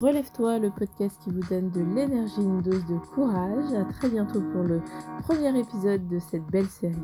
Relève-toi, le podcast qui vous donne de l'énergie, une dose de courage. À très bientôt pour le premier épisode de cette belle série.